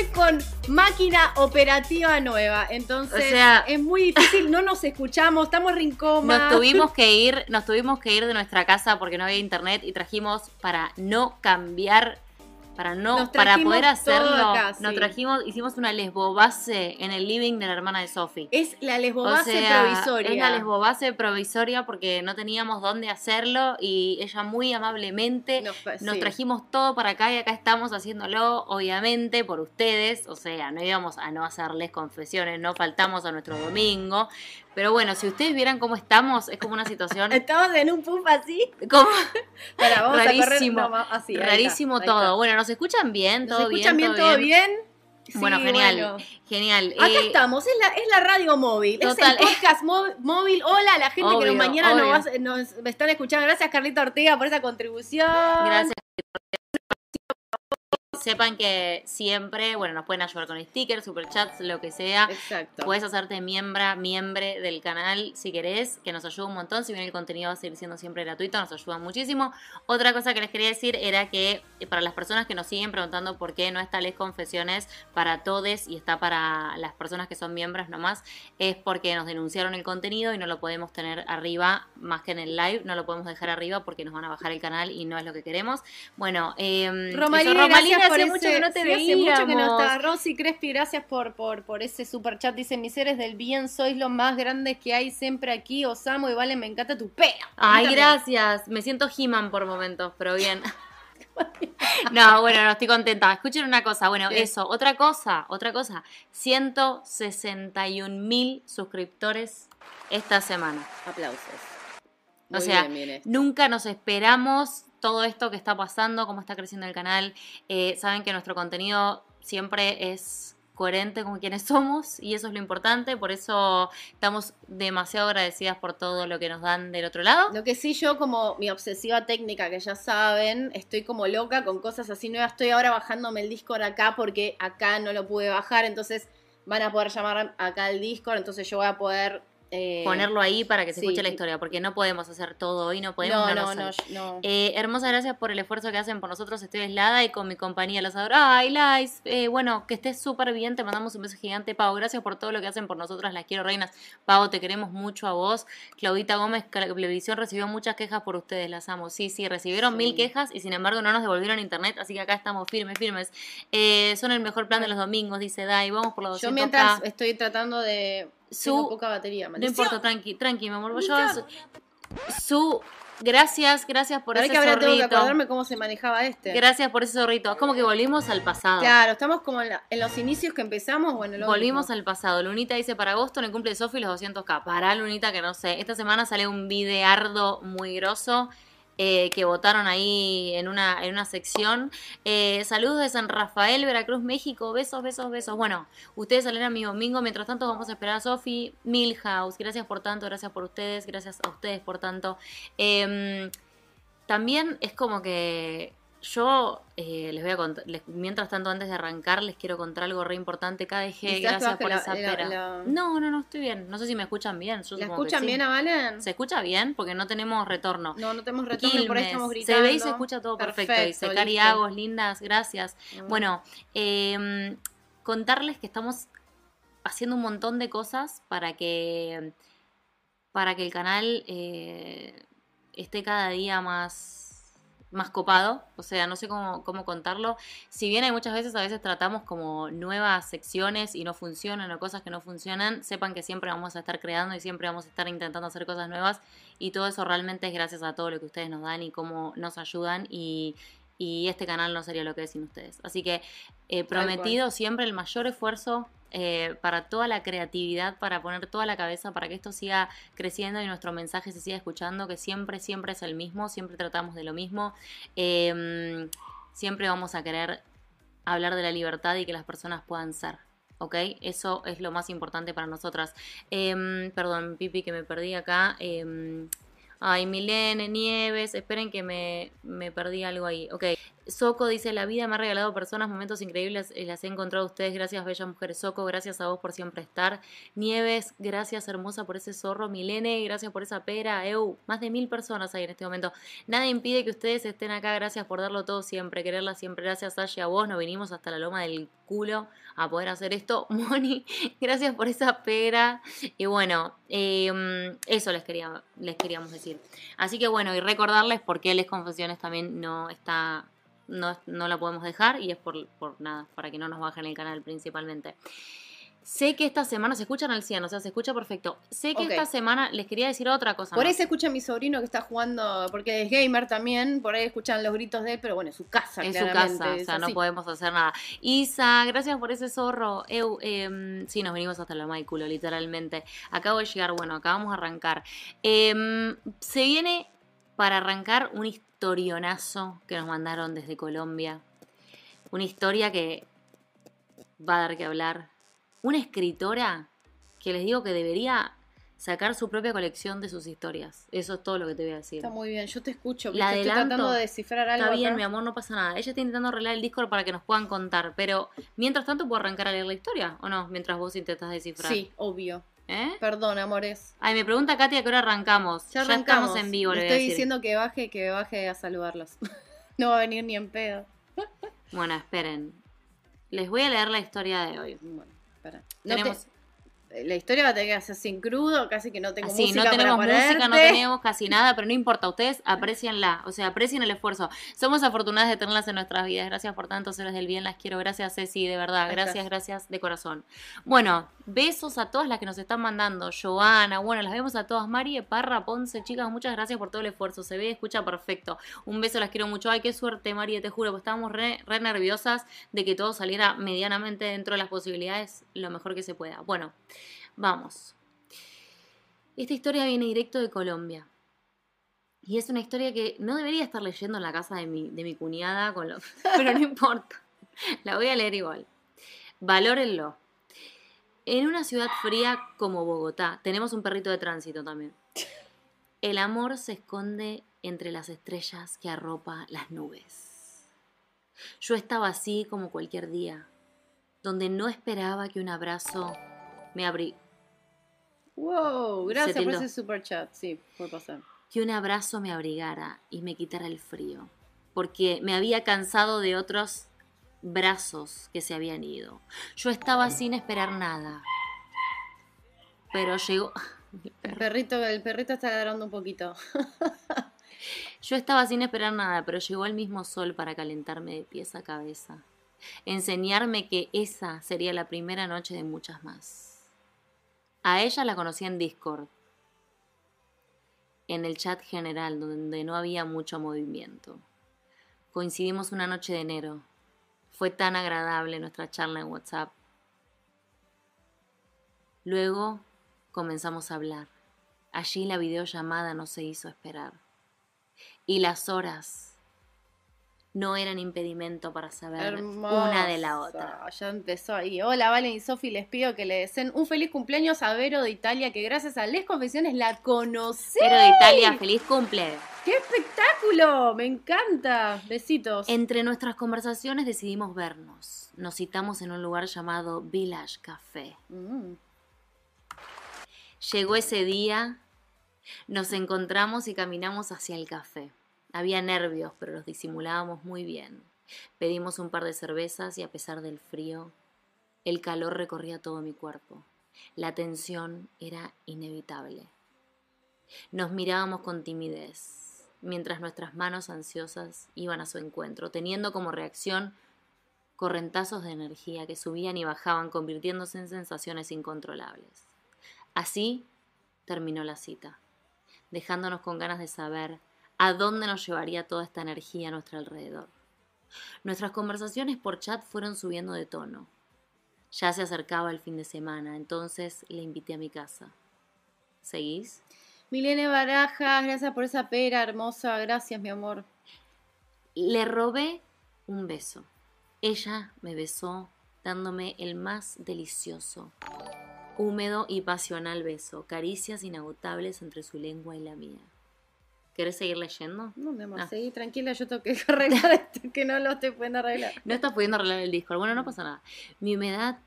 estoy con máquina operativa nueva, entonces O sea- es muy difícil, no nos escuchamos, estamos rincoma. Nos tuvimos que ir, nos tuvimos que ir de nuestra casa porque no había internet y trajimos para no cambiar, para no, para poder hacerlo, acá, nos trajimos, hicimos una lesbobase en el living de la hermana de Sofi. Es la O lesbobase sea, provisoria. Es la lesbobase provisoria porque no teníamos dónde hacerlo y ella muy amablemente Nos fa- nos sí. trajimos todo para acá y acá estamos haciéndolo, obviamente, por ustedes. O sea, no íbamos a no hacerles confesiones, no faltamos a nuestro domingo. Pero bueno, si ustedes vieran cómo estamos, es como una situación Estamos en un puff así. como Para, vamos a correr. Rarísimo, no, va- así, está, rarísimo todo. Bueno, ¿nos escuchan bien? ¿Nos ¿Todo escuchan bien? bien? ¿Todo bien? Bueno, genial, bueno. genial. Acá Eh, estamos, es la, es la radio móvil, Total. es el podcast mó- móvil. Hola a la gente que nos mañana nos, nos están escuchando. Gracias Carlita Ortega por esa contribución. Gracias. Sepan que siempre, bueno, nos pueden ayudar con stickers, superchats, lo que sea. Exacto. Puedes hacerte miembra, miembre del canal si querés, que nos ayuda un montón. Si bien el contenido va a seguir siendo siempre gratuito, nos ayuda muchísimo. Otra cosa que les quería decir era que eh, para las personas que nos siguen preguntando por qué no está Les Confesiones para todes y está para las personas que son miembros nomás, es porque nos denunciaron el contenido y no lo podemos tener arriba más que en el live. No lo podemos dejar arriba porque nos van a bajar el canal y no es lo que queremos. Bueno, eh, Romalina, eso, gracias por hace ese- mucho que no te sí, hace mucho que no veíamos. está. Rosy Crespi, gracias por, por, por ese super chat. Dice, mis seres del bien, sois los más grandes que hay siempre aquí. Os amo y vale, me encanta tu pea. Ay, gracias. Me siento He-Man por momentos, pero bien. No, bueno, no estoy contenta. Escuchen una cosa. Bueno, eso. Otra cosa, otra cosa. 161 mil suscriptores esta semana. Aplausos. O sea, bien, bien esto. Nunca nos esperamos todo esto que está pasando, cómo está creciendo el canal. Eh, saben que nuestro contenido siempre es coherente con quienes somos y eso es lo importante. Por eso estamos demasiado agradecidas por todo lo que nos dan del otro lado. Lo que sí, yo como mi obsesiva técnica, que ya saben, estoy como loca con cosas así nuevas. Estoy ahora bajándome el Discord acá porque acá no lo pude bajar, entonces van a poder llamar acá al Discord, entonces yo voy a poder... eh, Ponerlo ahí para que se sí. escuche la historia, porque no podemos hacer todo hoy, no podemos. No. Eh, hermosas gracias por el esfuerzo que hacen por nosotros. Estoy aislada y con mi compañía los adoro. Ay, Lais, eh, bueno, que estés súper bien. Te mandamos un beso gigante, Pau. Gracias por todo lo que hacen por nosotras. Las quiero, reinas. Pau, te queremos mucho a vos. Claudita Gómez, Televisión recibió muchas quejas por ustedes. Las amo. Sí, sí, recibieron Sí. mil quejas y sin embargo no nos devolvieron internet. Así que acá estamos firmes, firmes. Eh, son el mejor plan de los domingos, dice Dai. Vamos por los Yo 200 mientras estoy tratando de... Su- Tengo poca batería, no maldición. importa, tranqui, tranqui, mi amor. Yo, su, su- gracias, gracias por ese que ahora tengo que zorrito. acordarme cómo se manejaba este. Gracias por ese zorrito. Es como que volvimos al pasado. Claro, estamos como en, la- en los inicios que empezamos, bueno, lo Volvimos mismo. al pasado. Lunita dice para agosto en el cumple de Sofi los 200k. Pará, Lunita, que no sé. Esta semana sale un videardo muy grosso eh, que votaron ahí en una, en una sección. Eh, saludos de San Rafael, Veracruz, México. Besos, besos, besos. Bueno, ustedes salen a mi domingo. Mientras tanto, vamos a esperar a Sofi. Milhouse, gracias por tanto, gracias por ustedes, gracias a ustedes por tanto. Em, también es como que yo eh, les voy a contar, les- mientras tanto antes de arrancar les quiero contar algo re importante. KDG, gracias por la- esa la- pera. la- No, no, no, estoy bien. No sé si me escuchan bien. Yo ¿La supongo que escuchan sí. bien a Valen? ¿Se escucha bien? Porque no tenemos retorno. No, no tenemos retorno, por ahí Quilmes, estamos gritando. Se ve y se escucha todo perfecto. Dice Cari listo. Agos, lindas, gracias. Mm. Bueno, eh, contarles que estamos haciendo un montón de cosas para que para que el canal eh, esté cada día más más copado, o sea, no sé cómo, cómo contarlo. Si bien hay muchas veces, a veces tratamos como nuevas secciones y no funcionan o cosas que no funcionan, sepan que siempre vamos a estar creando y siempre vamos a estar intentando hacer cosas nuevas y todo eso realmente es gracias a todo lo que ustedes nos dan y cómo nos ayudan y, y este canal no sería lo que es sin ustedes. Así que eh, prometido siempre el mayor esfuerzo eh, para toda la creatividad, para poner toda la cabeza, para que esto siga creciendo y nuestro mensaje se siga escuchando, que siempre, siempre es el mismo, siempre tratamos de lo mismo, eh, siempre vamos a querer hablar de la libertad y que las personas puedan ser. ¿Ok? Eso es lo más importante para nosotras. Em, perdón, Pipi, que me perdí acá. Em, ay, Milene, Nieves, esperen que me, me perdí algo ahí. Ok. Soco dice, la vida me ha regalado personas, momentos increíbles, y las he encontrado ustedes. Gracias, bella mujer. Soco, gracias a vos por siempre estar. Nieves, gracias, hermosa, por ese zorro. Milene, gracias por esa pera. Eu, más de mil personas hay en este momento. Nada impide que ustedes estén acá. Gracias por darlo todo siempre, quererla siempre. Gracias, Sasha, a vos. Nos vinimos hasta la loma del culo a poder hacer esto. Moni, gracias por esa pera. Y bueno, em, eso les, quería, les queríamos decir. Así que bueno, y recordarles por qué Les Confesiones también no está no, no la podemos dejar y es por, por nada, para que no nos bajen el canal principalmente. Sé que esta semana se escuchan al 100, o sea, se escucha perfecto. Sé que esta semana les quería decir otra cosa. Por ahí más. se escucha mi sobrino que está jugando, porque es gamer también, por ahí escuchan los gritos de él, pero bueno, es su casa, En su casa, o sea, no podemos hacer nada. Isa, gracias por ese zorro. Eu, em, sí, nos venimos hasta la y culo, literalmente. Acabo de llegar, bueno, acabamos de arrancar. Em, se viene para arrancar un historionazo que nos mandaron desde Colombia. Una historia que va a dar que hablar. Una escritora que les digo que debería sacar su propia colección de sus historias. Eso es todo lo que te voy a decir. Está muy bien, yo te escucho, La estoy adelanto. tratando de descifrar algo Está bien, acá. mi amor, no pasa nada. Ella está intentando arreglar el Discord para que nos puedan contar, pero mientras tanto puedo arrancar a leer la historia, ¿o no? Mientras vos intentas descifrar. Sí, obvio. ¿Eh? Perdón, amores. Ay, me pregunta Katia que hora arrancamos. Ya arrancamos. estamos en vivo, le Le voy a estoy decir. diciendo que baje, que baje a saludarlos. no va a venir ni en pedo. Bueno, esperen. Les voy a leer la historia de hoy. Bueno, espera. No Tenemos... La historia va a tener que hacer sin crudo, casi que no tengo música no tenemos para música, no tenemos casi nada, pero no importa, ustedes aprecienla, o sea, aprecien el esfuerzo. Somos afortunadas de tenerlas en nuestras vidas. Gracias por tantos seres del bien, las quiero. Gracias, Ceci, de verdad. Gracias, gracias de corazón. Bueno, besos a todas las que nos están mandando. Joana, bueno, las vemos a todas. Mari, Parra, Ponce, chicas, muchas gracias por todo el esfuerzo. Se ve y escucha perfecto. Un beso, las quiero mucho. Ay, qué suerte, Mari, te juro, pues estábamos re, re nerviosas de que todo saliera medianamente dentro de las posibilidades, lo mejor que se pueda. Bueno, vamos. Esta historia viene directo de Colombia. Y es una historia que no debería estar leyendo en la casa de mi, de mi cuñada, con lo- pero no importa. La voy a leer igual. Valórenlo. En una ciudad fría como Bogotá, tenemos un perrito de tránsito también. El amor se esconde entre las estrellas que arropa las nubes. Yo estaba así como cualquier día, donde no esperaba que un abrazo me abri Wow, gracias por ese super chat. Sí, puede pasar. que un abrazo me abrigara y me quitara el frío, porque me había cansado de otros brazos que se habían ido. Yo estaba sin esperar nada, pero llegó... El perrito, el perrito está ladrando un poquito. Yo estaba sin esperar nada, pero llegó el mismo sol para calentarme de pies a cabeza, enseñarme que esa sería la primera noche de muchas más. A ella la conocí en Discord, en el chat general, donde no había mucho movimiento. Coincidimos una noche de enero. Fue tan agradable nuestra charla en WhatsApp. Luego comenzamos a hablar. Allí la videollamada no se hizo esperar. Y las horas no eran impedimento para saber una de la otra. Ya empezó ahí. Hola, Valen y Sofi, les pido que le deseen un feliz cumpleaños a Vero de Italia, que gracias a Les Confesiones la conocí. Pero de Italia, feliz cumple. ¡Qué espectáculo! Me encanta. Besitos. Entre nuestras conversaciones decidimos vernos. Nos citamos en un lugar llamado Village Café. Mm. Llegó ese día, nos encontramos y caminamos hacia el café. Había nervios, pero los disimulábamos muy bien. Pedimos un par de cervezas y a pesar del frío, el calor recorría todo mi cuerpo. La tensión era inevitable. Nos mirábamos con timidez, mientras nuestras manos ansiosas iban a su encuentro, teniendo como reacción correntazos de energía que subían y bajaban, convirtiéndose en sensaciones incontrolables. Así terminó la cita, dejándonos con ganas de saber a dónde nos llevaría toda esta energía a nuestro alrededor. Nuestras conversaciones por chat fueron subiendo de tono. Ya se acercaba el fin de semana, entonces le invité a mi casa. ¿Seguís? Milene Barajas, gracias por esa pera hermosa. Gracias, mi amor. Le robé un beso. Ella me besó dándome el más delicioso, húmedo y pasional beso, caricias inagotables entre su lengua y la mía. ¿Querés seguir leyendo? No, mi amor, Ah. seguí tranquila, yo tengo que arreglar esto, que no lo estoy pudiendo arreglar. No estás pudiendo arreglar el Discord. Bueno, no pasa nada. Mi humedad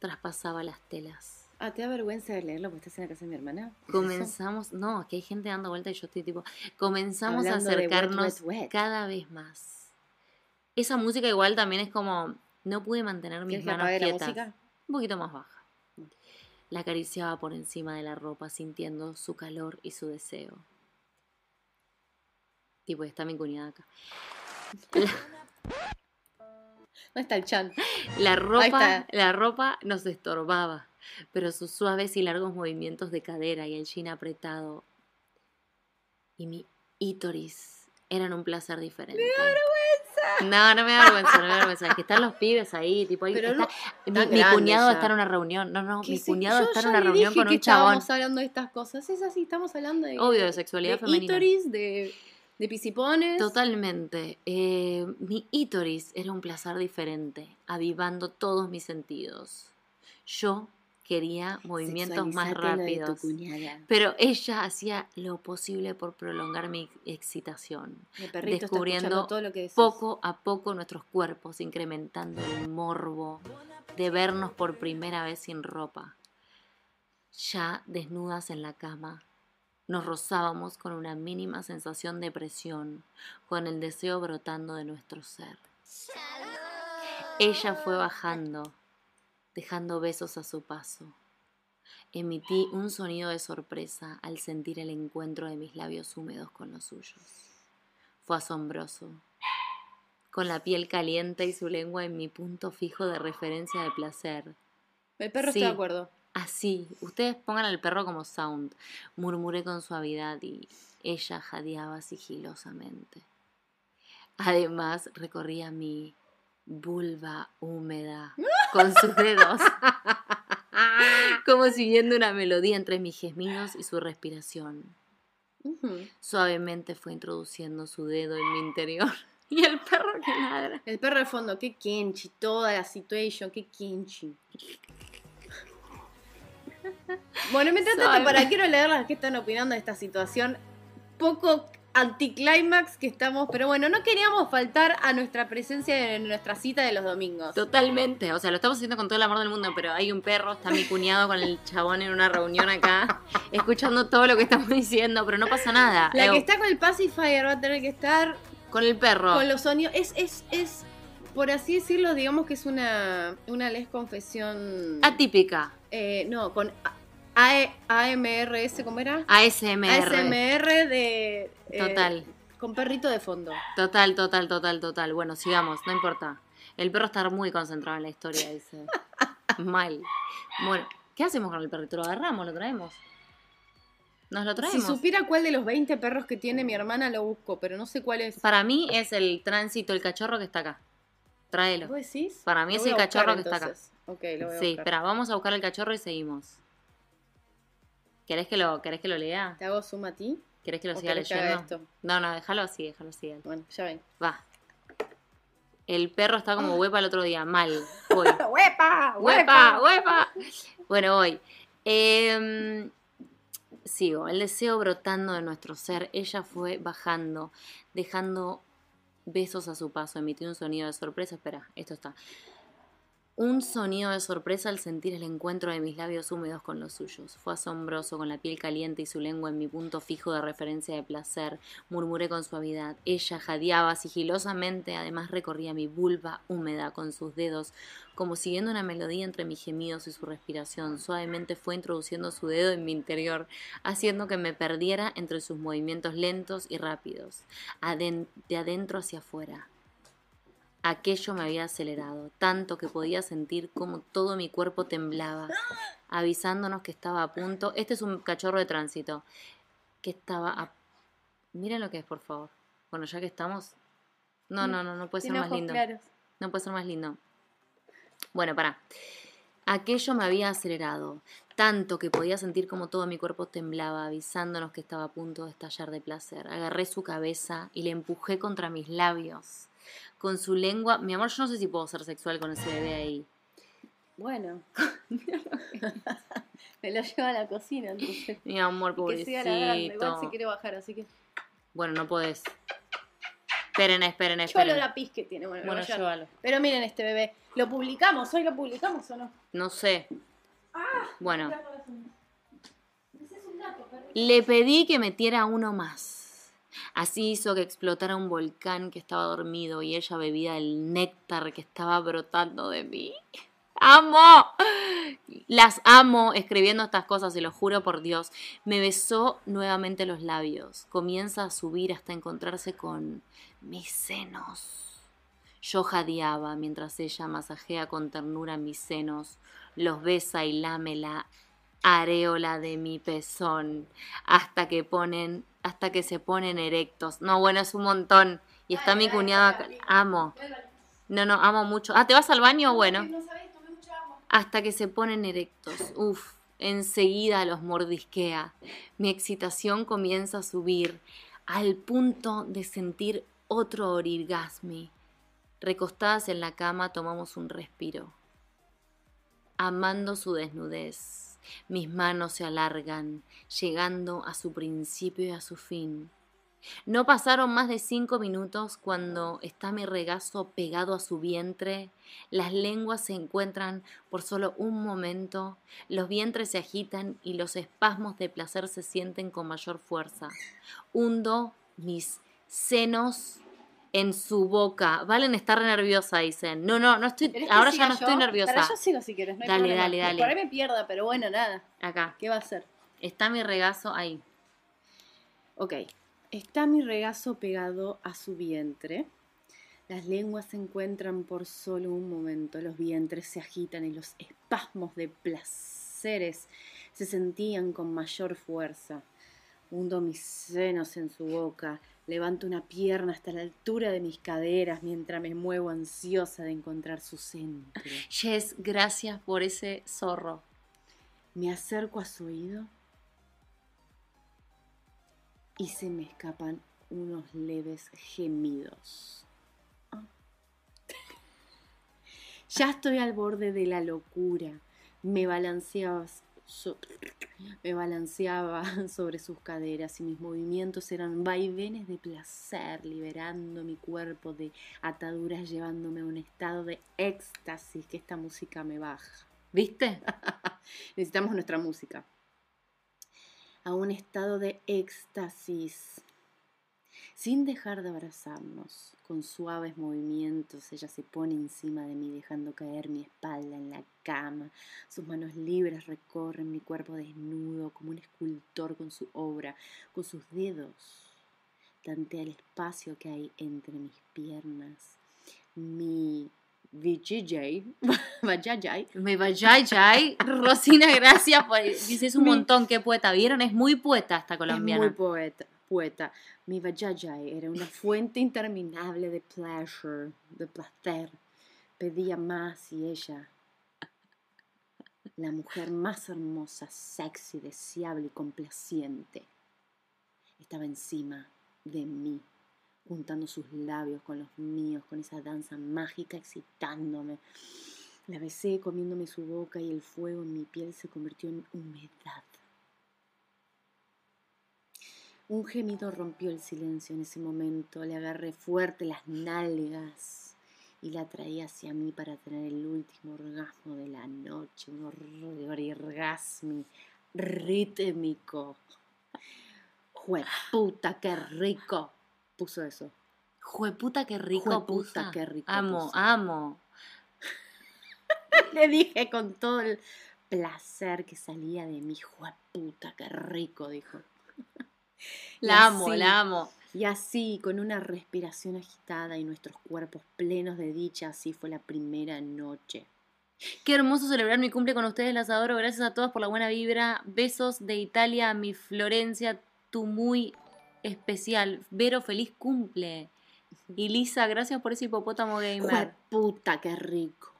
traspasaba las telas. Ah, ¿te da vergüenza de leerlo porque estás en la casa de mi hermana? ¿Es eso? Comenzamos, no, que hay gente dando vuelta y yo estoy tipo, comenzamos Hablando a wet, acercarnos wet, wet. cada vez más. Esa música igual también es como, no pude mantener mis ¿Quieres que manos la quietas. música? Un poquito más baja. La acariciaba por encima de la ropa, sintiendo su calor y su deseo. Tipo, está mi cuñada acá. ¿Dónde está el chan? La ropa, la ropa nos estorbaba, pero sus suaves y largos movimientos de cadera y el jean apretado y mi ítoris eran un placer diferente. No, no me da vergüenza, no me da vergüenza. Es que están los pibes ahí, tipo, ahí está- no, mi, mi cuñado ya. está en una reunión. No, no, mi sí, cuñado yo está en una reunión con que un chabón. estábamos hablando de estas cosas. Es así, estamos hablando de... Obvio, de sexualidad de femenina. ítoris, de, de pisipones. Totalmente. Eh, mi ítoris era un placer diferente, avivando todos mis sentidos. Yo quería movimientos más rápidos. Pero ella hacía lo posible por prolongar mi excitación, descubriendo todo lo que poco a poco nuestros cuerpos, incrementando el morbo de vernos por primera vez sin ropa. Ya desnudas en la cama, nos rozábamos con una mínima sensación de presión, con el deseo brotando de nuestro ser. Ella fue bajando, dejando besos a su paso. Emití un sonido de sorpresa al sentir el encuentro de mis labios húmedos con los suyos. Fue asombroso. Con la piel caliente y su lengua en mi punto fijo de referencia de placer. El perro Sí. está de acuerdo. Así, ustedes pongan al perro como sound. Murmuré con suavidad y ella jadeaba sigilosamente. Además, recorría mi vulva húmeda con sus dedos, como siguiendo una melodía entre mis gemidos y su respiración. Suavemente fue introduciendo su dedo en mi interior. Y el perro que ladra. El perro de fondo, qué kenchi, toda la situación, qué kenchi. Bueno, mientras tanto, para quiero leerlas que están opinando de esta situación poco anticlimax que estamos, pero bueno, no queríamos faltar a nuestra presencia en nuestra cita de los domingos. Totalmente, o sea, lo estamos haciendo con todo el amor del mundo, pero hay un perro, está mi cuñado con el chabón en una reunión acá, escuchando todo lo que estamos diciendo, pero no pasa nada. La que está con el pacifier va a tener que estar Con el perro. con los sonidos. Es, es, es, por así decirlo, digamos que es una, una les confesión. Atípica. eh, no, con A- AMRS, ¿cómo era? ASMR. ASMR de. eh, Total, con perrito de fondo. total, total, total, total. Bueno, sigamos, no importa. El perro está muy concentrado en la historia, dice. Mal. Bueno, ¿qué hacemos con el perrito? ¿Lo agarramos? ¿Lo traemos? ¿Nos lo Si traemos? supiera cuál de los 20 perros que tiene mi hermana lo busco, pero no sé cuál es. Para mí es el tránsito, el cachorro que está acá. Tráelo. ¿Vos decís? Para mí Lo es el buscar, cachorro que está acá. Ok, lo voy a Sí, buscar. espera, vamos a buscar el cachorro y seguimos. ¿Querés que lo, ¿querés que lo lea? ¿Te hago zoom a ti? ¿Querés que lo ¿O siga querés que haga leyendo? esto? No, no, déjalo así, déjalo así. Bueno, ya ven. Va. El perro está Ah. como huepa el otro día, mal. Voy. ¡Huepa! ¡Huepa! ¡Huepa! Bueno, voy. Em, sigo. El deseo brotando de nuestro ser. Ella fue bajando, dejando besos a su paso. Emitió un sonido de sorpresa. Espera, esto está. Un sonido de sorpresa al sentir el encuentro de mis labios húmedos con los suyos. Fue asombroso con la piel caliente y su lengua en mi punto fijo de referencia de placer. Murmuré con suavidad. Ella jadeaba sigilosamente, además recorría mi vulva húmeda con sus dedos, como siguiendo una melodía entre mis gemidos y su respiración. Suavemente fue introduciendo su dedo en mi interior, haciendo que me perdiera entre sus movimientos lentos y rápidos, de adentro hacia afuera. Aquello me había acelerado, tanto que podía sentir como todo mi cuerpo temblaba, avisándonos que estaba a punto. Este es un cachorro de tránsito, que estaba a... Miren lo que es, por favor. Bueno, ya que estamos... No, no, no, no puede ser más lindo. claros. No puede ser más lindo. Bueno, pará. Aquello me había acelerado, tanto que podía sentir como todo mi cuerpo temblaba, avisándonos que estaba a punto de estallar de placer. Agarré su cabeza y le empujé contra mis labios. Con su lengua, mi amor, yo no sé si puedo ser sexual con ese bebé ahí. Bueno. Me lo lleva a la cocina, entonces. Mi amor, Y que siga ladrando. Igual se pobrecito. quiere bajar, así que. Bueno, no podés. Esperen, esperen, esperen. olor a pis que tiene. Bueno, Bueno, llévalo. Pero miren este bebé. ¿Lo publicamos? ¿Hoy lo publicamos o no? No sé. Ah, Bueno. es un gato. Le pedí que metiera uno más. Así hizo que explotara un volcán que estaba dormido y ella bebía el néctar que estaba brotando de mí. ¡Amo! Las amo escribiendo estas cosas, se lo juro por Dios. Me besó nuevamente los labios. Comienza a subir hasta encontrarse con mis senos. Yo jadeaba mientras ella masajea con ternura mis senos, los besa y lame la areola de mi pezón hasta que ponen, hasta que se ponen erectos. No, bueno, es un montón. Y está Ay, mi ay, cuñada. ay, acá. Amo. No, no, amo mucho. Ah, ¿te vas al baño? Bueno. Hasta que se ponen erectos. Uf, enseguida los mordisquea. Mi excitación comienza a subir al punto de sentir otro orgasmi. Recostadas en la cama tomamos un respiro. Amando su desnudez, mis manos se alargan, llegando a su principio y a su fin. No pasaron más de cinco minutos cuando está mi regazo pegado a su vientre, las lenguas se encuentran por solo un momento, los vientres se agitan y los espasmos de placer se sienten con mayor fuerza. Hundo mis senos en su boca. Valen estar nerviosa, dicen. No, no, no estoy, ¿Querés que ahora ya no yo? estoy nerviosa. Pero yo sigo si quieres, no hay Dale, problema. dale, dale. Por ahí me pierda, pero bueno, nada. Acá. ¿Qué va a hacer? Está mi regazo ahí. Ok. Está mi regazo pegado a su vientre. Las lenguas se encuentran por solo un momento. Los vientres se agitan y los espasmos de placeres se sentían con mayor fuerza. Hundo mis senos en su boca. Levanto una pierna hasta la altura de mis caderas mientras me muevo ansiosa de encontrar su centro. Jess, gracias por ese zorro. Me acerco a su oído y se me escapan unos leves gemidos. Ah. Ya estoy al borde de la locura. Me balanceaba, me balanceaba sobre sus caderas y mis movimientos eran vaivenes de placer, liberando mi cuerpo de ataduras, llevándome a un estado de éxtasis que esta música me baja. ¿Viste? Necesitamos nuestra música. A un estado de éxtasis. Sin dejar de abrazarnos, con suaves movimientos, ella se pone encima de mí, dejando caer mi espalda en la cama. Sus manos libres recorren mi cuerpo desnudo, como un escultor con su obra. Con sus dedos tantea el espacio que hay entre mis piernas. Mi VJJ, vajayjay, Me vaya, ya. Rosina, gracias. por- Dice, es un Mi- montón, qué poeta. ¿Vieron? Es muy poeta esta Es colombiana. muy poeta, poeta. Mi vajayjay era una fuente interminable de pleasure, de placer. Pedía más y ella, la mujer más hermosa, sexy, deseable y complaciente, estaba encima de mí, juntando sus labios con los míos, con esa danza mágica excitándome. La besé comiéndome su boca y el fuego en mi piel se convirtió en humedad. Un gemido rompió el silencio en ese momento. Le agarré fuerte las nalgas y la traí hacia mí para tener el último orgasmo de la noche. Un or- orgasmo rítmico. ¡Jueputa, qué rico! Puso eso. Jueputa, qué rico. Jueputa, puso. qué rico Amo, puso. amo. Le dije con todo el placer que salía de mí. ¡Jueputa, qué rico! Dijo. La amo, la amo. Y así, con una respiración agitada y nuestros cuerpos plenos de dicha, así fue la primera noche. Qué hermoso celebrar mi cumple con ustedes, las adoro. Gracias a todos por la buena vibra. Besos de Italia a mi Florencia, tu muy especial. Vero, feliz cumple. Y Lisa, gracias por ese hipopótamo gamer. puta qué rico!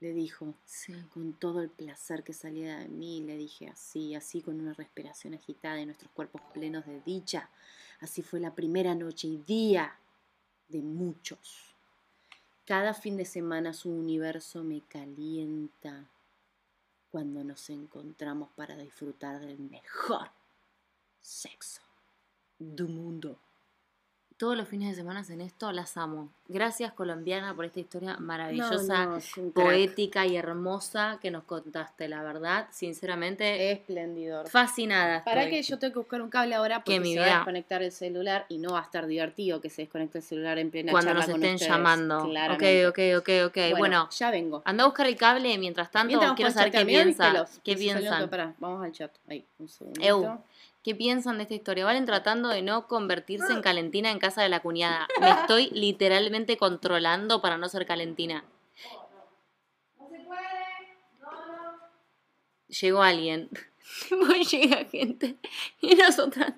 Le dijo, Sí. con todo el placer que salía de mí, le dije así, así con una respiración agitada y nuestros cuerpos plenos de dicha. Así fue la primera noche y día de muchos. Cada fin de semana su universo me calienta cuando nos encontramos para disfrutar del mejor sexo del mundo. todos los fines de semana en esto, las amo. Gracias colombiana por esta historia maravillosa, No, no, crack. poética y hermosa que nos contaste, la verdad, sinceramente, Espléndido. fascinada. Para estoy. que yo tengo que buscar un cable ahora porque Que mi se va a vida- desconectar el celular y no va a estar divertido que se desconecte el celular en plena Cuando charla nos con estén ustedes, llamando. Ok, claramente. ok, ok, ok. Bueno, ya vengo. anda a buscar el cable mientras tanto. Mientras quiero saber qué pelos, ¿Qué piensan? vamos al chat. Ahí, un segundito. Eu. ¿Qué piensan de esta historia? Valen tratando de no convertirse en calentina en casa de la cuñada. Me estoy literalmente controlando para no ser calentina. Llegó alguien. Llega gente. Y nosotras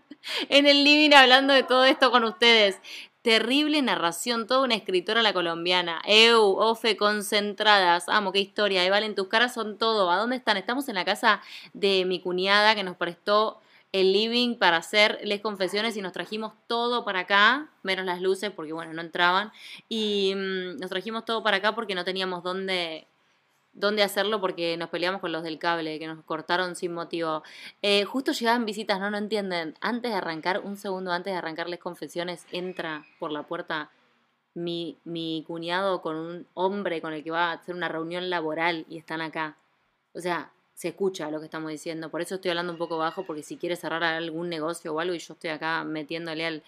en el living hablando de todo esto con ustedes. Terrible narración, toda una escritora la colombiana. Eu, Ofe, concentradas. Amo, qué historia. Y Valen, tus caras son todo. ¿A dónde están? Estamos en la casa de mi cuñada que nos prestó el living para hacerles confesiones y nos trajimos todo para acá, menos las luces porque bueno, no entraban. Y mm, nos trajimos todo para acá porque no teníamos dónde, dónde hacerlo porque nos peleamos con los del cable, que nos cortaron sin motivo. Eh, justo llegaban visitas, no, no entienden. Antes de arrancar, un segundo antes de arrancarles confesiones, entra por la puerta mi, mi cuñado con un hombre con el que va a hacer una reunión laboral y están acá. O sea, se escucha lo que estamos diciendo. Por eso estoy hablando un poco bajo, porque si quiere cerrar algún negocio o algo y yo estoy acá metiéndole al...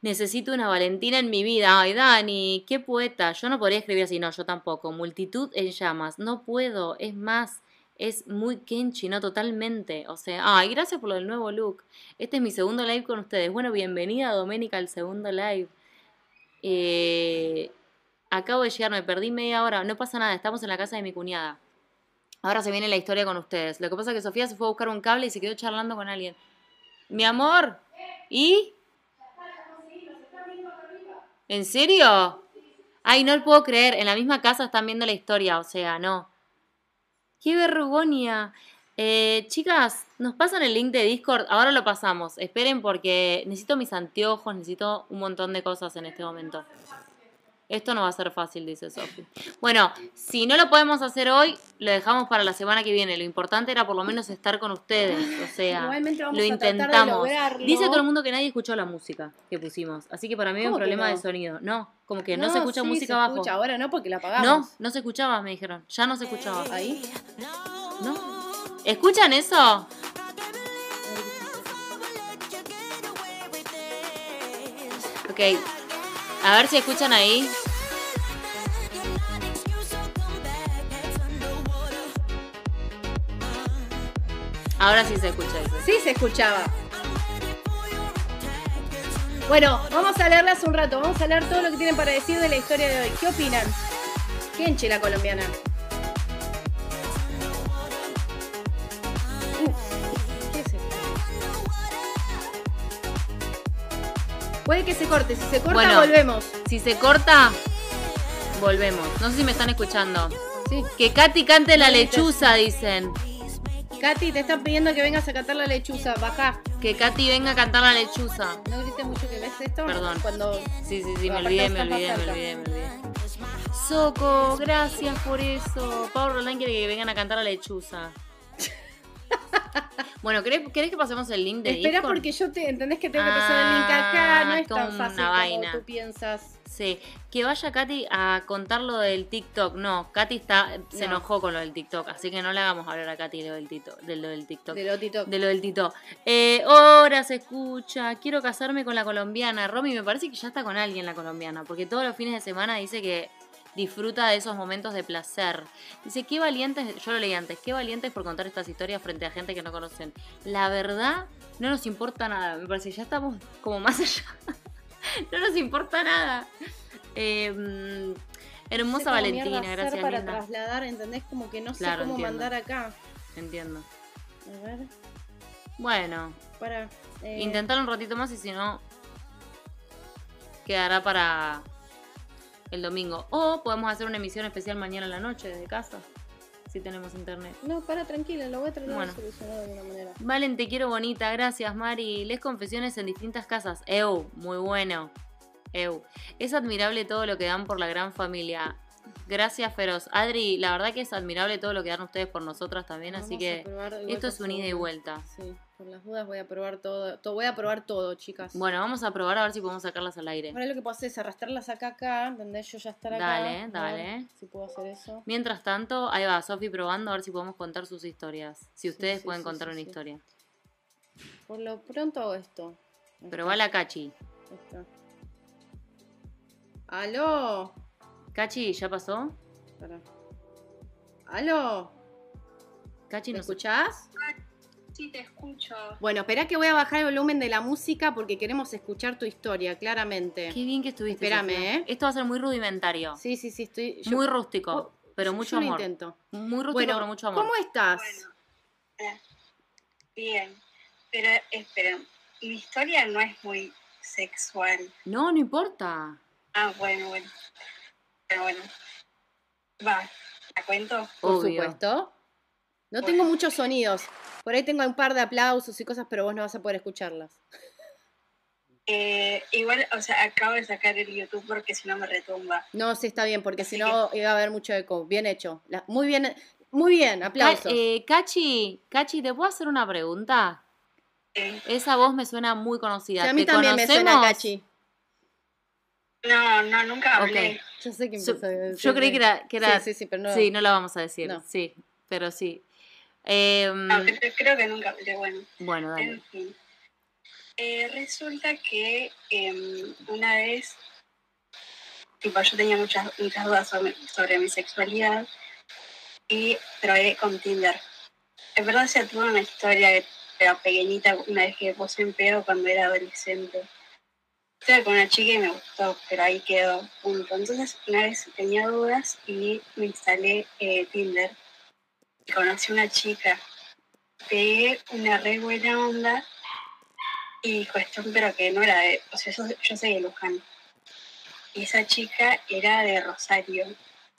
Necesito una Valentina en mi vida. Ay, Dani, qué poeta. Yo no podría escribir así, no, yo tampoco. Multitud en llamas. No puedo. Es más, es muy Kenchi, no totalmente. O sea, ay, gracias por lo del nuevo look. Este es mi segundo live con ustedes. Bueno, bienvenida, Doménica, al segundo live. Eh, acabo de llegar, me perdí media hora. No pasa nada, estamos en la casa de mi cuñada. Ahora se viene la historia con ustedes. Lo que pasa es que Sofía se fue a buscar un cable y se quedó charlando con alguien. Mi amor, ¿y? ¿En serio? Ay, no lo puedo creer. En la misma casa están viendo la historia, o sea, no. ¡Qué vergonia! Eh, chicas, nos pasan el link de Discord. Ahora lo pasamos. Esperen porque necesito mis anteojos, necesito un montón de cosas en este momento. Esto no va a ser fácil, dice Sofi. Bueno, si no lo podemos hacer hoy, lo dejamos para la semana que viene. Lo importante era por lo menos estar con ustedes. O sea, Igualmente vamos lo a tratar de intentamos. Dice todo el mundo que nadie escuchó la música que pusimos. Así que para mí hay un ¿Cómo que problema no? de sonido. No, como que no, se escucha sí, música se abajo. escucha. Ahora no, porque la apagamos. No, no se escuchaba, me dijeron. Ya no se escuchaba. Ahí. ¿No? ¿Escuchan eso? Ok. A ver si escuchan ahí. Ahora sí se escucha eso. Sí se escuchaba. Bueno, vamos a leerlas un rato. Vamos a leer todo lo que tienen para decir de la historia de hoy. ¿Qué opinan? Kenchi, la colombiana. Puede que se corte. Si se corta, Bueno. volvemos. Si se corta, volvemos. No sé si me están escuchando. Sí. Que Katy cante la lechuza, dicen. Katy, te están pidiendo que vengas a cantar la lechuza. Baja. Que Katy venga a cantar la lechuza. No grites mucho que ves esto. Perdón. Cuando. Sí, sí, sí, me olvidé, me olvidé, me olvidé, me olvidé. Soco, gracias por eso. Pablo Roland quiere que vengan a cantar la lechuza. Bueno, ¿querés, querés que pasemos el link de Espera Discord? porque yo te entendés que tengo que pasar el link acá, no Ah, es tan como fácil una como vaina. tú piensas. Sí, que vaya Katy a contar lo del TikTok. No, Katy está, se No. enojó con lo del TikTok, así que no le hagamos hablar a Katy de lo del, tito, de lo del TikTok. De lo Tito. De lo del Tito. Eh, ahora se escucha. Quiero casarme con la colombiana. Romy, me parece que ya está con alguien la colombiana. Porque todos los fines de semana dice que disfruta de esos momentos de placer. Dice, qué valientes, yo lo leí antes, qué valientes por contar estas historias frente a gente que no conocen. La verdad, no nos importa nada. Me parece que ya estamos como más allá. no nos importa nada. Eh, No sé hermosa Valentina, hacer gracias. para linda. trasladar, ¿entendés? Como que no sé cómo entiendo. mandar acá. Entiendo. A ver, Bueno, para. eh, Intentar un ratito más y si no, quedará para el domingo. O podemos hacer una emisión especial mañana en la noche desde casa, si tenemos internet. No, para, tranquila, lo voy a tratar Bueno. de solucionar de alguna manera. Valen, te quiero bonita, gracias Mari. Les confesiones en distintas casas. Eu, muy bueno. Eu. Es admirable todo lo que dan por la gran familia. Gracias, Feroz. Adri, la verdad que es admirable todo lo que dan ustedes por nosotras también, así Vamos que esto es un ida y vuelta. Sí, por las dudas voy a probar todo. to- Voy a probar todo, chicas. Bueno, vamos a probar a ver si podemos sacarlas al aire. Ahora lo que puedo hacer es arrastrarlas acá, acá, ¿entendés? Yo ya estar acá. Dale, dale. Si puedo hacer eso. Mientras tanto, ahí va, Sofi probando a ver si podemos contar sus historias. Si ustedes sí, pueden sí, contar una historia. Por lo pronto hago esto. Va la Cachi. ¿Aló? Cachi, ¿ya pasó? Pará. ¿Aló? Cachi, ¿Me no escuchás? Sí, te escucho. Bueno, espera que voy a bajar el volumen de la música porque queremos escuchar tu historia, claramente. Qué bien que estuviste. Espérame, Sofía. ¿eh? Esto va a ser muy rudimentario. Sí, sí, sí, estoy. yo- muy rústico, Oh, pero mucho yo lo amor. intento. Muy rústico, Bueno, pero mucho amor. ¿cómo estás? Bueno, eh, bien. Pero espera, mi historia no es muy sexual. No, no importa. Ah, bueno, bueno. Pero bueno. Va, ¿la cuento? Por Obvio. supuesto. No Bueno. tengo muchos sonidos. Por ahí tengo un par de aplausos y cosas, pero vos no vas a poder escucharlas. Eh, igual, o sea, acabo de sacar el YouTube porque si no me retumba. No, sí, está bien, porque si no iba a haber mucho eco. Bien hecho. La- muy bien, muy bien, aplausos. Ca- eh, Cachi, Cachi, ¿te puedo hacer una pregunta? Esa voz me suena muy conocida. Sí, a mí ¿Te también me suena? Cachi. No, no, nunca hablé. Yo sé que decir yo creí que era... Que era Sí, sí, sí, pero no. Sí, no la vamos a decir. No. Sí, pero sí. Em, No, creo, creo que nunca hablé, bueno. bueno, dale. En fin. Eh, resulta que em, una vez, tipo, yo tenía muchas, muchas dudas sobre, sobre mi sexualidad y probé con Tinder. En verdad se tuvo una historia, pero pequeñita, una vez que puse en pedo cuando era adolescente. Estuve con una chica y me gustó, pero ahí quedó, punto. Entonces, una vez tenía dudas y me instalé eh, Tinder. Y conocí una chica pegué una re buena onda y cuestión, pero que no era de, o sea, yo, yo soy de Luján. Y esa chica era de Rosario.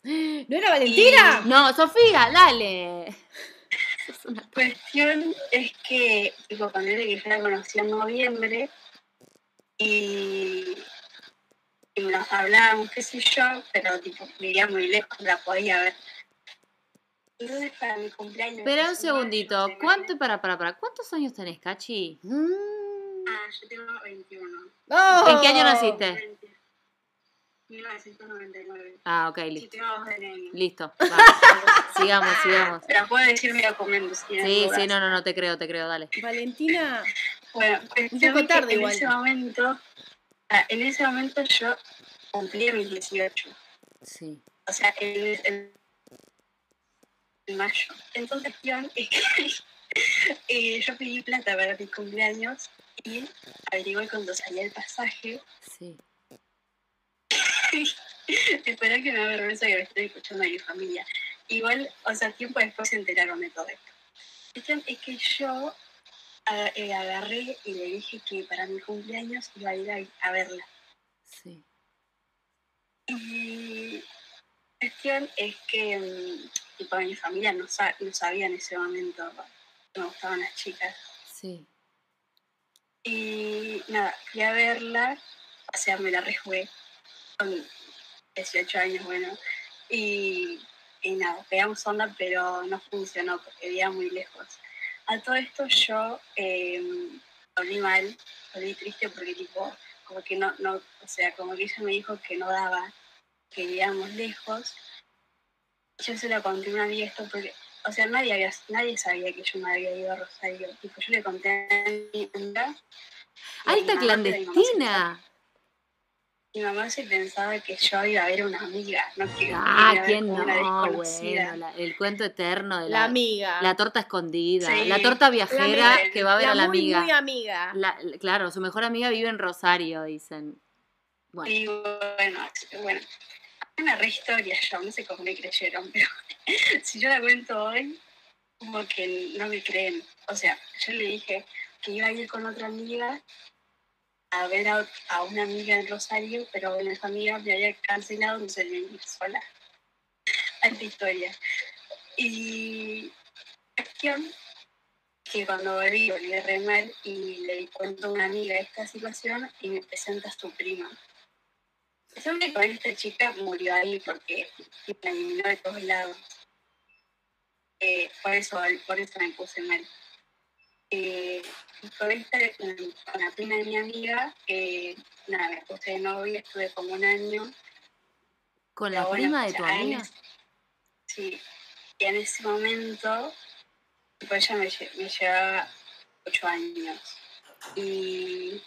¿No era Valentina? No, Sofía, dale. Cuestión es que, tipo, con él que yo la conocí en noviembre y, y nos hablábamos, qué sé yo, pero tipo, vivía muy lejos, la podía ver. Entonces, para mi cumpleaños. Espera un es en mayo, segundito. ¿Cuánto, para, para, para, cuántos años tenés, Cachi? Mm. Ah, yo tengo 21. ¡Oh! ¿En qué año naciste? 1999. Ah, ok, listo. Listo. va. sigamos, sigamos. Pero puedo decir mi documento. si Sí, sí, no, no, no te creo, te creo, dale. Valentina. Bueno, cuestión poco es que tarde en igual. ese momento, ah, en ese momento yo cumplí mis 18. Sí. O sea, en, en- en mayo. Entonces, eh, yo pedí plata para mi cumpleaños y averigué cuando salía el pasaje. Sí. Espera que me da vergüenza que me estoy escuchando a mi familia. Igual, o sea, tiempo después se enteraron de todo esto. Cuestión es que yo agarré y le dije que para mi cumpleaños iba a ir a, a verla. Sí. Y cuestión es que, mm, tipo, mi familia no, sa- no sabía en ese momento que me gustaban las chicas. Sí. Y nada, fui a verla, o sea, me la rejugué con 18 años, bueno. Y, y nada, pegamos onda, pero no funcionó porque vivía muy lejos. A todo esto yo eh, volví mal, volví triste porque tipo, como que no, no, o sea, como que ella me dijo que no daba, que vivíamos lejos. Yo se lo conté a una amiga esto porque, o sea, nadie, había, nadie sabía que yo me había ido a Rosario. Tipo, yo le conté a mi amiga. ¡Alta se clandestina! Mi mamá se pensaba que yo iba a ver a una amiga, no que Ah, ¿quién no? Bueno, la- el cuento eterno de La la, amiga. la torta escondida, Sí. la torta viajera amiga. que va a ver a la muy, amiga. muy amiga. La- la- claro, su mejor amiga vive en Rosario, dicen. Bueno, Y bueno, bueno, hay una re historia yo, no sé cómo me creyeron, pero si yo la cuento hoy, como que no me creen. O sea, yo le dije que iba a ir con otra amiga a ver a, a una amiga en Rosario, pero bueno, esa amiga me había cancelado, no se a ir sola. Alta historia. Y cuestión que cuando volví, volví re mal y le cuento a una amiga esta situación y me presentas tu prima. Que con esta chica murió ahí porque la eliminó de todos lados. Eh, por, eso, por eso me puse mal. Eh, con, esta, con la prima de mi amiga, eh, nada, me puse de novia, estuve como un año. ¿Con la prima de tu amiga? sí, y en ese momento, pues ella me, me llevaba ocho años. Y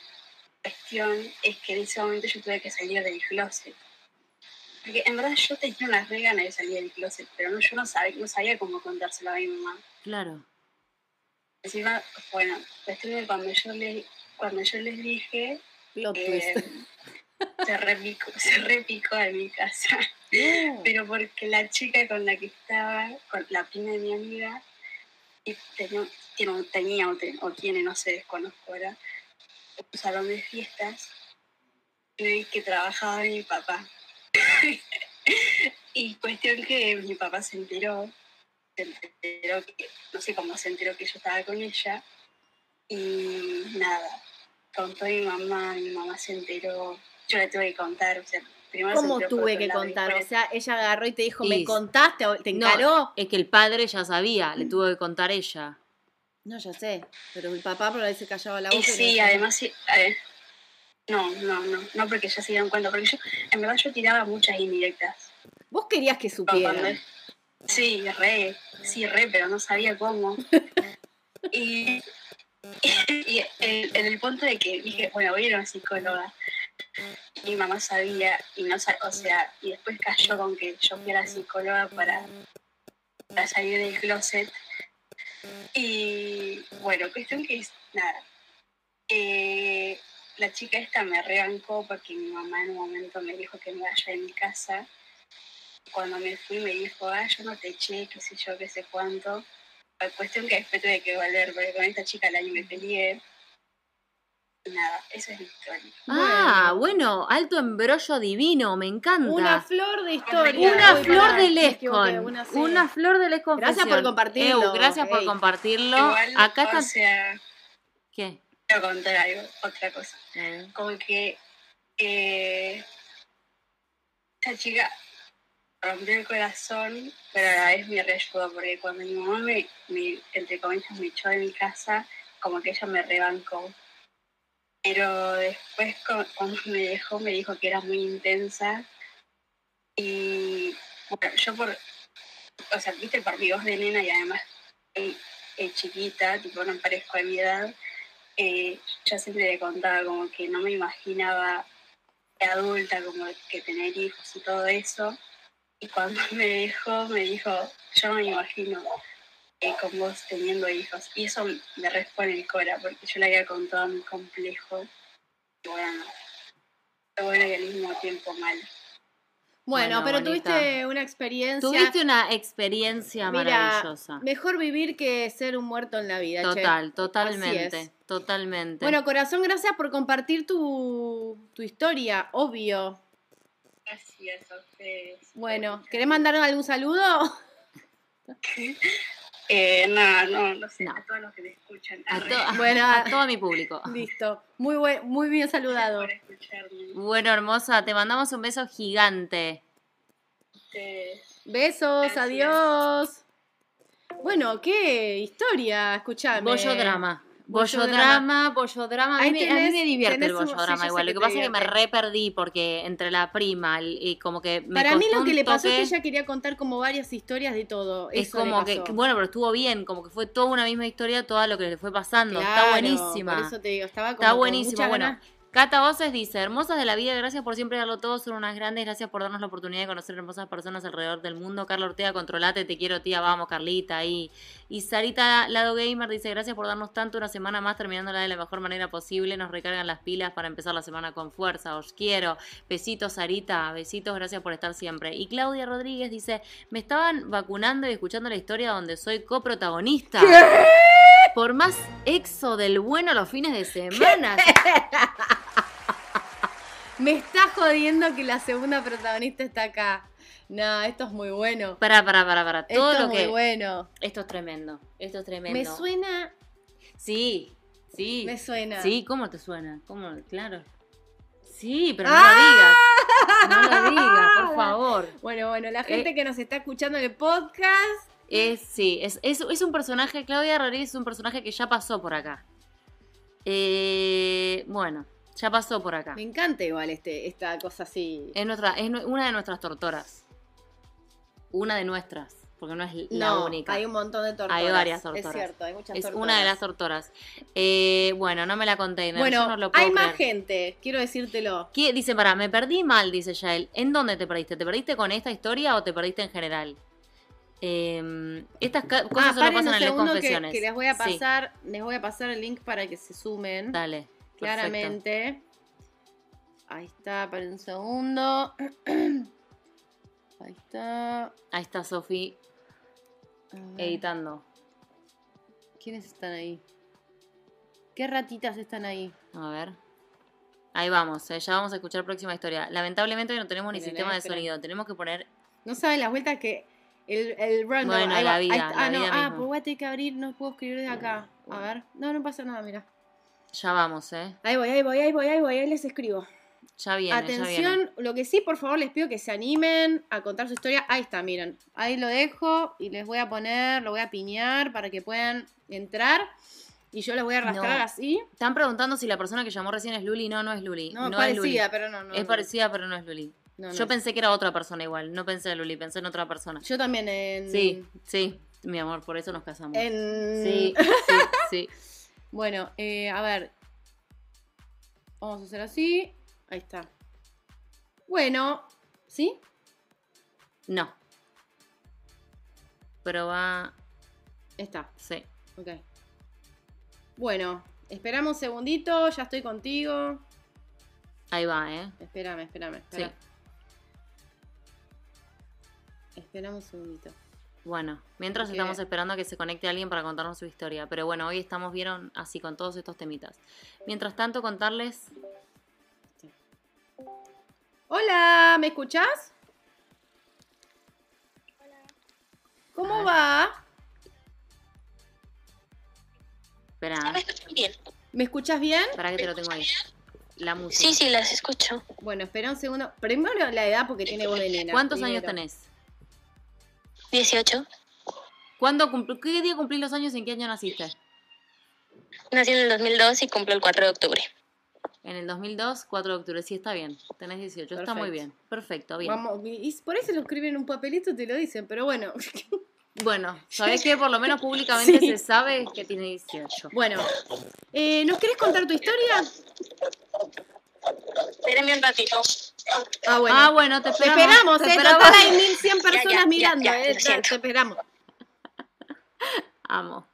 la cuestión es que en ese momento yo tuve que salir del closet. Porque en verdad yo tenía unas re ganas de salir del closet, pero no, yo no sabía, no sabía cómo contárselo a mi mamá. Claro. Encima, bueno, cuestión cuando yo, le, cuando yo les dije, eh, se repicó, se repicó en mi casa. Pero porque la chica con la que estaba, con la prima de mi amiga, tenía, tenía o, tiene, no sé, desconozco ahora, un salón de fiestas y que trabajaba mi papá. y cuestión que mi papá se enteró, se enteró que, no sé cómo se enteró que yo estaba con ella, y nada, contó mi mamá, mi mamá se enteró, yo le tuve que contar, o sea, primero ¿Cómo tuve que contar? O sea, ella agarró y te dijo, ¿me contaste? ¿Te encaró? es que el padre ya sabía, le tuvo que contar ella. No, ya sé, pero mi papá por ahí se callaba la boca. sí, además, sí, no, no, no, no porque ya se dieron cuenta, porque yo, en verdad yo tiraba muchas indirectas. Vos querías que supieran. Sí, re, sí, re, pero no sabía cómo. y, en, el punto de que dije, bueno, voy a ir a una psicóloga. Mi mamá sabía y no o sea, y después cayó con que yo fui a la psicóloga para, para salir del closet y bueno, cuestión que es nada. Eh, la chica esta me rebancó porque mi mamá en un momento me dijo que me vaya de mi casa. Cuando me fui me dijo, ah, yo no te eché, qué sé yo, qué sé cuánto. La cuestión que después tuve que valer, porque con esta chica el año me peleé nada, esa es la historia. Ah, bueno, alto embrollo divino, me encanta. Una flor de historia. Una flor de Lescon. Una, flor de Lescon. Gracias por compartirlo. gracias por compartirlo. Acá está. O sea, ¿Qué? Quiero contar algo, otra cosa. Como que eh, esta chica rompió el corazón, pero a la vez me reayudó, porque cuando mi mamá me, me, entre comillas, me echó de mi casa, como que ella me rebancó pero después cuando me dejó me dijo que era muy intensa y bueno, yo por, o sea, viste por mi voz de nena y además es chiquita, tipo no parezco de mi edad, eh, yo siempre le contaba como que no me imaginaba adulta, como que tener hijos y todo eso. Y cuando me dejó, me dijo, yo me imagino con vos teniendo hijos. Y eso me responde el cora, porque yo le había contado muy complejo. Y bueno, bueno y al mismo tiempo mal. Bueno, pero tuviste una experiencia. Tuviste una experiencia maravillosa. Mejor vivir que ser un muerto en la vida. Total, totalmente. Totalmente. Bueno, corazón, gracias por compartir tu, tu historia, obvio. Gracias a ustedes. Bueno, ¿querés mandar algún saludo? Eh, no, no, no sé, a todos los que me escuchan. A, bueno, a todo mi público. Listo. Muy, buen, muy bien saludado. Bueno, hermosa, te mandamos un beso gigante. Besos, adiós. Bueno, qué historia, escuchame. Bollo drama. Bollodrama, bollodrama. A, mí, a mí me divierte el bollodrama igual. Lo que pasa es que me re perdí porque entre la prima y como que me Para mí lo que le pasó es que ella quería contar como varias historias de todo. Es como que, bueno, pero estuvo bien, como que fue toda una misma historia, todo lo que le fue pasando. está buenísima. Por eso te digo, estaba como Está buenísima. Bueno, Cata Voces dice, hermosas de la vida, gracias por siempre darlo todo, son unas grandes, gracias por darnos la oportunidad de conocer hermosas personas alrededor del mundo. Carla Ortega, controlate, te quiero tía, vamos Carlita. Y, y Sarita Lado Gamer dice, gracias por darnos tanto, una semana más terminándola de la mejor manera posible, nos recargan las pilas para empezar la semana con fuerza, os quiero. Besitos Sarita, besitos, gracias por estar siempre. Y Claudia Rodríguez dice, me estaban vacunando y escuchando la historia donde soy coprotagonista. Por más exo del bueno los fines de semana. Me está jodiendo que la segunda protagonista está acá. No, esto es muy bueno. Para, para, para, para. Todo esto lo es que. muy bueno. Esto es tremendo. Esto es tremendo. Me suena. Sí, sí. Me suena. Sí, ¿cómo te suena? ¿Cómo? Claro. Sí, pero no lo digas. No lo diga, por favor. Bueno, bueno, la Eh. gente que nos está escuchando en el podcast. Es, sí, es, es, es un personaje, Claudia Rodríguez es un personaje que ya pasó por acá. Eh, bueno, ya pasó por acá. Me encanta igual este, esta cosa así. Es, nuestra, es una de nuestras tortoras. Una de nuestras, porque no es la no, única. hay un montón de tortoras. Hay varias Es tortoras. cierto, hay muchas es tortoras. una de las tortoras. Eh, bueno, no me la conté. no, Bueno, yo no lo puedo hay más gente, quiero decírtelo. ¿Qué? Dice, pará, me perdí mal, dice Yael. ¿En dónde te perdiste? ¿Te perdiste con esta historia o te perdiste en general? Eh, estas cosas ah, solo pasan en las segundo que, confesiones. que les voy a Sí, pasar, les voy a pasar el link para que se sumen. dale. Claramente. Ahí está, para un segundo. Ahí está. Ahí está Sofi editando. ¿Quiénes están ahí? ¿Qué ratitas están ahí? A ver. Ahí vamos, eh, ya vamos a escuchar próxima historia. Lamentablemente hoy no tenemos ni sistema de sonido. Tenemos que poner. No saben las vueltas que. El, el random. Bueno, ahí la va, vida, ahí está. la ah, no, ah, pues voy a tener que abrir, no puedo escribir de acá. A ver. No, no pasa nada, mira. Ya vamos, ¿eh? Ahí voy, ahí voy, ahí voy, ahí voy, ahí les escribo. Ya viene, ya viene. Atención, lo que sí, por favor, les pido que se animen a contar su historia. Ahí está, miren. Ahí lo dejo y les voy a poner, lo voy a piñar para que puedan entrar. Y yo les voy a arrastrar No. así. Están preguntando si la persona que llamó recién es Luli. No, no es Luli. No, No, es Luli. parecida, pero no, no. es parecida, pero no es Luli. No, Yo pensé que era otra persona igual. No pensé en Luli, pensé en otra persona. Yo también en. Sí, sí, mi amor, por eso nos casamos. En. Sí, sí, sí. Bueno, eh, a ver. Vamos a hacer así. Ahí está. Bueno, ¿sí? No. Pero va. Está. Sí. Ok. Bueno, esperamos un segundito. Ya estoy contigo. Ahí va, ¿eh? Espérame, espérame. espera. Esperame un segundito. Bueno, mientras Porque- estamos esperando a que se conecte alguien para contarnos su historia. Pero bueno, hoy estamos, vieron, así con todos estos temitas. Mientras tanto, contarles. Hola, ¿me escuchás? ¿Cómo va? Espera, ¿Me escuchan bien? ¿Me escuchas bien? para que te lo tengo ahí. La música. Sí, sí, las escucho. Bueno, espera un segundo. Primero la edad porque tiene voz de nena. ¿Cuántos años tenés? 18. ¿Cuándo cumpl- ¿Qué día cumplís los años y en qué año naciste? Nací en el 2002 y cumplo el 4 de octubre. En el 2002, 4 de octubre. Sí, está bien. Tenés 18. Está muy Perfecto. bien. Perfecto, bien. Vamos, y por eso lo escriben en un papelito y te lo dicen, pero bueno. Bueno, ¿sabés que Por lo menos públicamente Sí. se sabe que tiene 18. Bueno, eh, ¿nos querés contar tu historia? Espérenme un ratito. Ah, bueno. Ah, bueno, te te esperamos. esperamos, te eh. esperamos. Total hay 1100 personas ya, mirando, ya, eh. Te te esperamos. Amo.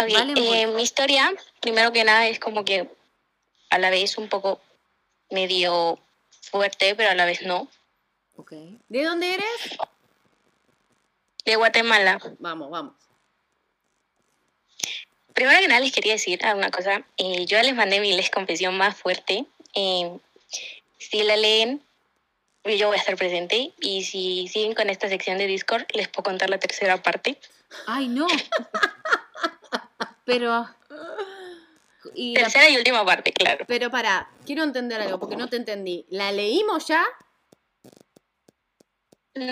Ok, Vale, eh, mi historia, primero que nada, es como que a la vez un poco medio fuerte, pero a la vez no. Ok. ¿De dónde eres? De Guatemala. Vamos, vamos. Primero que nada les quería decir una cosa. Eh, yo les mandé mi les confesión más fuerte. Eh, si la leen, yo voy a estar presente. Y si siguen con esta sección de Discord, les puedo contar la tercera parte. Ay, no. Pero. Y la- Tercera y última parte, claro. Pero para, quiero entender algo porque no te entendí. ¿La leímos ya? No,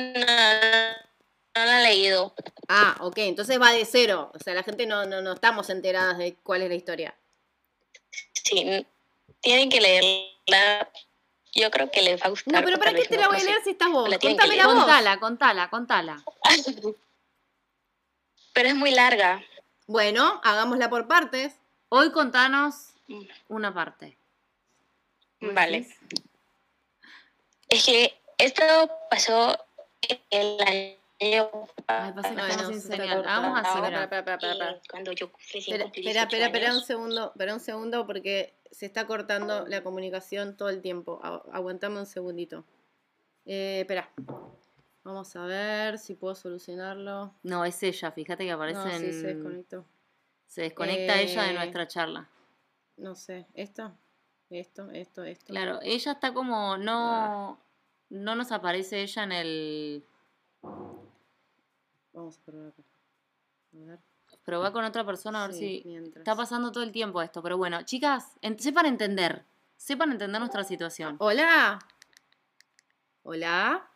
no la he leído. Ah, ok, entonces va de cero. O sea, la gente no, no, no estamos enteradas de cuál es la historia. Sí, tienen que leerla. Yo creo que les va a gustar. No, pero ¿para qué te la voy a leer si estás vos? La leer. vos. contala, contala, contala. Pero es muy larga. Bueno, hagámosla por partes. Hoy contanos una parte. Vale. Es que esto pasó el año Ay, pasa que Ay, estamos no, sin se está señal. cortando. Vamos así, eh, cuando yo Espera, espera, 18 espera, un segundo, espera un segundo porque se está cortando la comunicación todo el tiempo. Agu- Aguantame un segundito. Eh, espera. Vamos a ver si puedo solucionarlo. No, es ella, fíjate que aparece No, en. sí, se desconectó. se desconecta ella de Eh, nuestra charla. No sé, ¿esto? Esto, esto, esto. Claro, ella está como. No. No nos aparece ella en el. Vamos a probar acá. A ver. Pero va con otra persona a ver Sí, si. mientras. Está pasando todo el tiempo esto, pero bueno, chicas, en- sepan entender. sepan entender nuestra situación. Hola. Hola.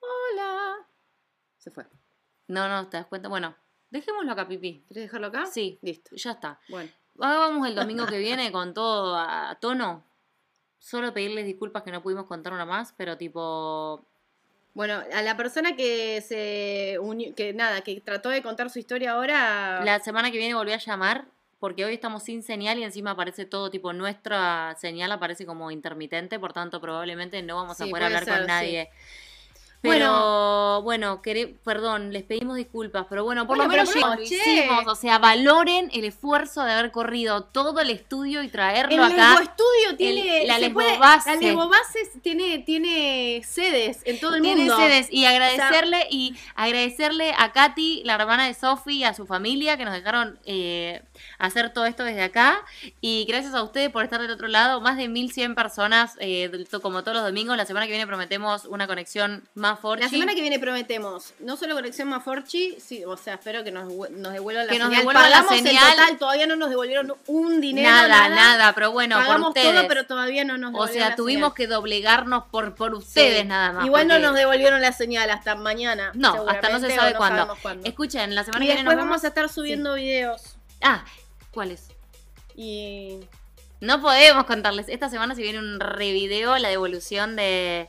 Hola. Se fue. No, no, te das cuenta. Bueno, dejémoslo acá, Pipi. ¿Quieres dejarlo acá? Sí, Listo. ya está. Bueno. Ahora vamos el domingo que viene con todo a tono. Solo pedirles disculpas que no pudimos contar una más, pero tipo. Bueno, a la persona que se unió, que nada, que trató de contar su historia ahora. La semana que viene volví a llamar porque hoy estamos sin señal y encima aparece todo tipo nuestra señal aparece como intermitente, por tanto probablemente no vamos a Sí, poder hablar ser, con nadie. Bueno. Pero bueno, quere- perdón, les pedimos disculpas, pero bueno, por Bueno, lo menos bueno, hicimos, o sea, valoren el esfuerzo de haber corrido todo el estudio y el traerlo acá. Estudio tiene. la Base. La Lesbo Bases tiene, tiene sedes en todo el Tiene mundo. sedes. y agradecerle y agradecerle a Katy, la hermana de Sofi, y a su familia que nos dejaron eh, hacer todo esto desde acá. Y gracias a ustedes por estar del otro lado. Más de 1100 personas, eh, como todos los domingos. La semana que viene prometemos una conexión más fuerte. La semana que viene prometemos no solo conexión más Forchi, sí, o sea, espero que nos, nos devuelvan la Que nos señal. devuelvan la señal. total, todavía no nos devolvieron un dinero. nada, nada, pero bueno, por Pagamos ustedes. todo, pero todavía no nos o devolvieron sea, la tuvimos señal. que doblegarnos por, por ustedes Sí. nada más. Igual no porque- nos devolvieron la señal hasta mañana. No, hasta no se sabe o no cuándo. Escuchen, la semana Y que viene después nos vamos vemos. a estar subiendo videos. Ah, ¿cuáles? Y No podemos contarles. Esta semana se viene un revideo, la devolución de,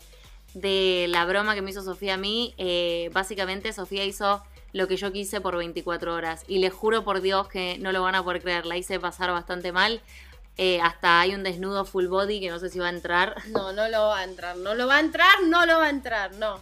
de la broma que me hizo Sofía a mí. Eh, básicamente Sofía hizo lo que yo quise por 24 horas. Y les juro por Dios que no lo van a poder creer. La hice pasar bastante mal. Eh, hasta hay un desnudo full body que no sé si va a entrar. no, no lo va a entrar. No lo va a entrar, no lo va a entrar, no.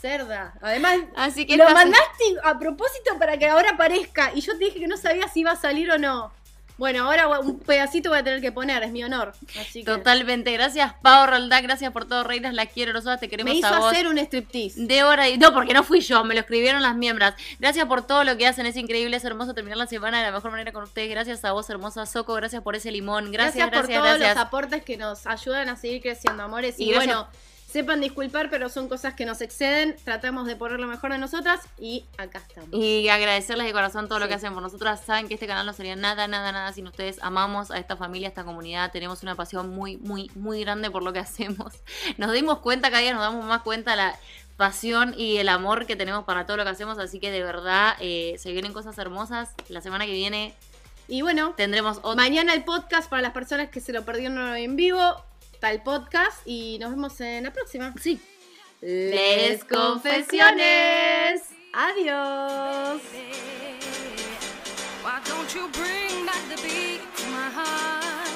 Cerda. Además, Así que lo mandaste a propósito para que ahora aparezca. Y yo te dije que no sabía si iba a salir o no. Bueno, ahora un pedacito voy a tener que poner, es mi honor. Así que Totalmente. Gracias, Pau Roldán. Gracias por todo, Reinas. La quiero. Nosotras te queremos me hizo a vos. hacer un striptease. De hora y... No, porque no fui yo, me lo escribieron las miembros. Gracias por todo lo que hacen, es increíble, es hermoso terminar la semana de la mejor manera con ustedes. Gracias a vos, hermosa Soco, gracias por ese limón. Gracias, Gracias, gracias, por todos gracias. los aportes que nos ayudan a seguir creciendo, amores. Y, bueno, sepan disculpar, pero son cosas que nos exceden. Tratamos de poner lo mejor de nosotras y acá estamos. Y agradecerles de corazón todo lo que hacen por nosotras. Saben que este canal no sería nada, nada, nada sin ustedes. Amamos a esta familia, a esta comunidad. Tenemos una pasión muy, muy, muy grande por lo que hacemos. Nos dimos cuenta, cada día nos damos más cuenta la pasión y el amor que tenemos para todo lo que hacemos. Así que de verdad eh, se vienen cosas hermosas. La semana que viene Y bueno, tendremos otro. mañana el podcast para las personas que se lo perdieron en vivo. Está el podcast y nos vemos en la próxima. Sí. Les confesiones. Adiós. Why don't you bring back the beat to my heart?